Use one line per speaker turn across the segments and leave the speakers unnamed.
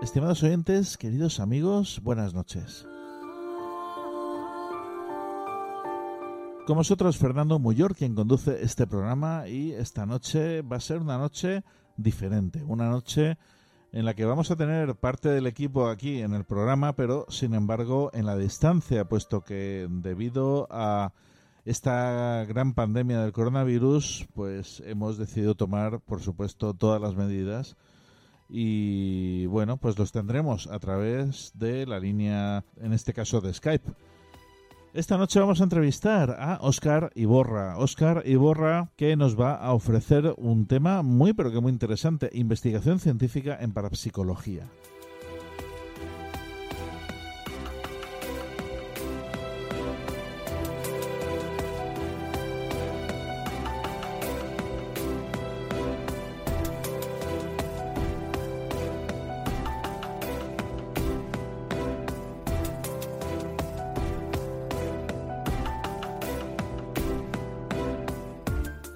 Estimados oyentes, queridos amigos, buenas noches. Con vosotros Fernando Muyor, quien conduce este programa y esta noche va a ser una noche diferente, una noche en la que vamos a tener parte del equipo aquí en el programa, pero sin embargo en la distancia, puesto que debido a esta gran pandemia del coronavirus, pues hemos decidido tomar, por supuesto, todas las medidas y bueno, pues los tendremos a través de la línea, en este caso de Skype. Esta noche vamos a entrevistar a Oscar Iborra. Oscar Iborra que nos va a ofrecer un tema muy pero que muy interesante, investigación científica en parapsicología.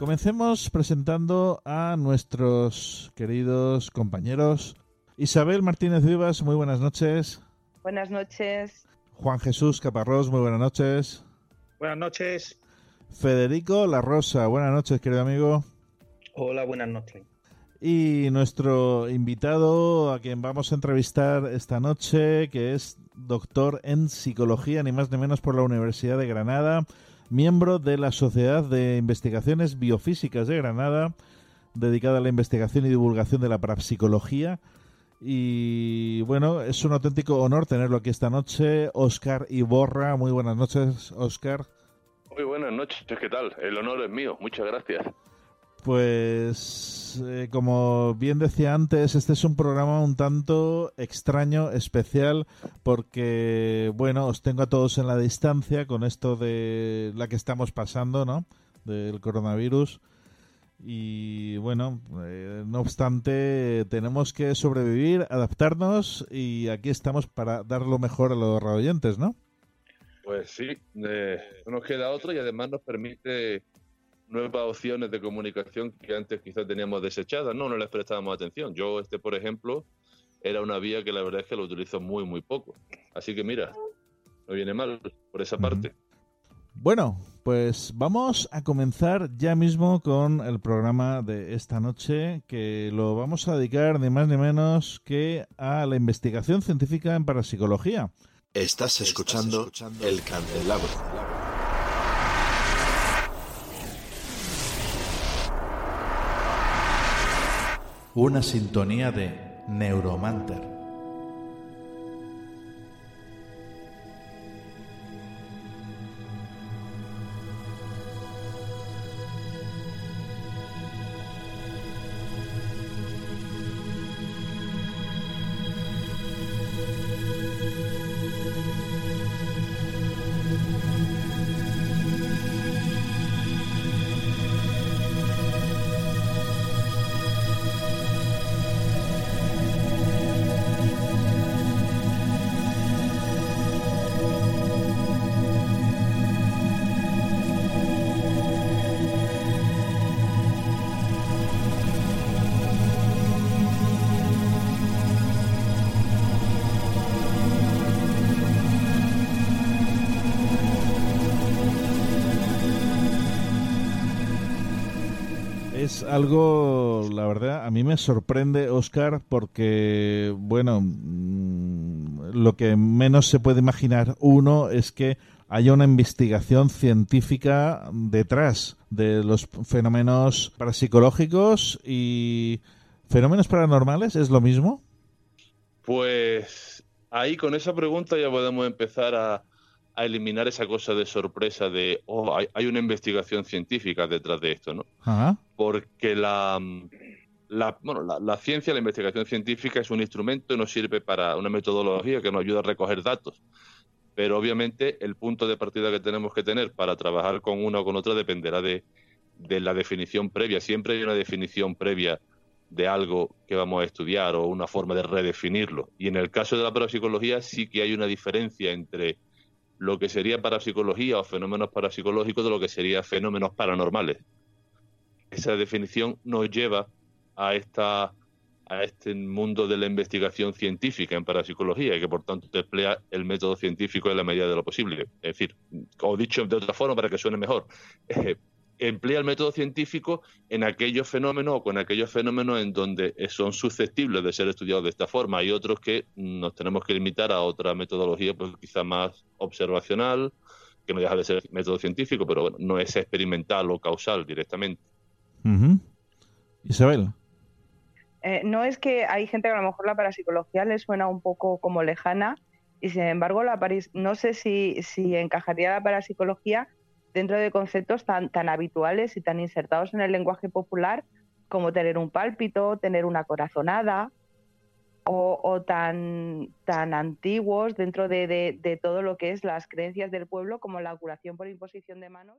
Comencemos presentando a nuestros queridos compañeros. Isabel Martínez Vivas, muy buenas noches.
Buenas noches.
Juan Jesús Caparrós, muy buenas noches.
Buenas noches.
Federico La Rosa, buenas noches, querido amigo.
Hola, buenas noches.
Y nuestro invitado a quien vamos a entrevistar esta noche, que es doctor en psicología, ni más ni menos por la Universidad de Granada, miembro de la Sociedad de Investigaciones Biofísicas de Granada, dedicada a la investigación y divulgación de la parapsicología. Y bueno, es un auténtico honor tenerlo aquí esta noche. Oscar Iborra, muy buenas noches, Oscar.
Muy buenas noches, ¿qué tal? El honor es mío, muchas gracias.
Pues, eh, como bien decía antes, este es un programa un tanto extraño, especial, porque, bueno, os tengo a todos en la distancia con esto de la que estamos pasando, ¿no? Del coronavirus. Y bueno, eh, no obstante, tenemos que sobrevivir, adaptarnos y aquí estamos para dar lo mejor a los oyentes, ¿no?
Pues sí, eh, no nos queda otro y además nos permite nuevas opciones de comunicación que antes quizás teníamos desechadas, no, no les prestábamos atención. Yo, este, por ejemplo, era una vía que la verdad es que lo utilizo muy, muy poco. Así que mira, no viene mal por esa parte.
Bueno, pues vamos a comenzar ya mismo con el programa de esta noche, que lo vamos a dedicar ni más ni menos que a la investigación científica en parapsicología.
Estás escuchando, Estás escuchando el candelabro.
Una sintonía de Neuromanter. Algo, la verdad, a mí me sorprende, Oscar, porque, bueno, mm, lo que menos se puede imaginar uno es que haya una investigación científica detrás de los fenómenos parapsicológicos y fenómenos paranormales, ¿es lo mismo?
Pues ahí con esa pregunta ya podemos empezar a, a eliminar esa cosa de sorpresa de, oh, hay, una investigación científica detrás de esto, ¿no? Porque la, la, bueno, la, ciencia, la investigación científica es un instrumento, nos sirve para una metodología que nos ayuda a recoger datos. Pero obviamente el punto de partida que tenemos que tener para trabajar con una o con otra dependerá de, de la definición previa. Siempre hay una definición previa de algo que vamos a estudiar o una forma de redefinirlo. Y en el caso de la parapsicología sí que hay una diferencia entre lo que sería parapsicología o fenómenos parapsicológicos de lo que sería fenómenos paranormales. Esa definición nos lleva a esta a este mundo de la investigación científica en parapsicología y que por tanto emplea el método científico en la medida de lo posible. Es decir, o dicho de otra forma para que suene mejor, eh, emplea el método científico en aquellos fenómenos o con aquellos fenómenos en donde son susceptibles de ser estudiados de esta forma. Hay otros que nos tenemos que limitar a otra metodología, pues quizá más observacional, que no deja de ser método científico, pero bueno, no es experimental o causal directamente.
Isabel.
Eh, no es que hay gente que a lo mejor la parapsicología le suena un poco como lejana y sin embargo la no sé si, si encajaría la parapsicología dentro de conceptos tan, tan habituales y tan insertados en el lenguaje popular como tener un pálpito, tener una corazonada, o, tan, tan antiguos dentro de, de todo lo que es las creencias del pueblo como la curación por imposición de manos.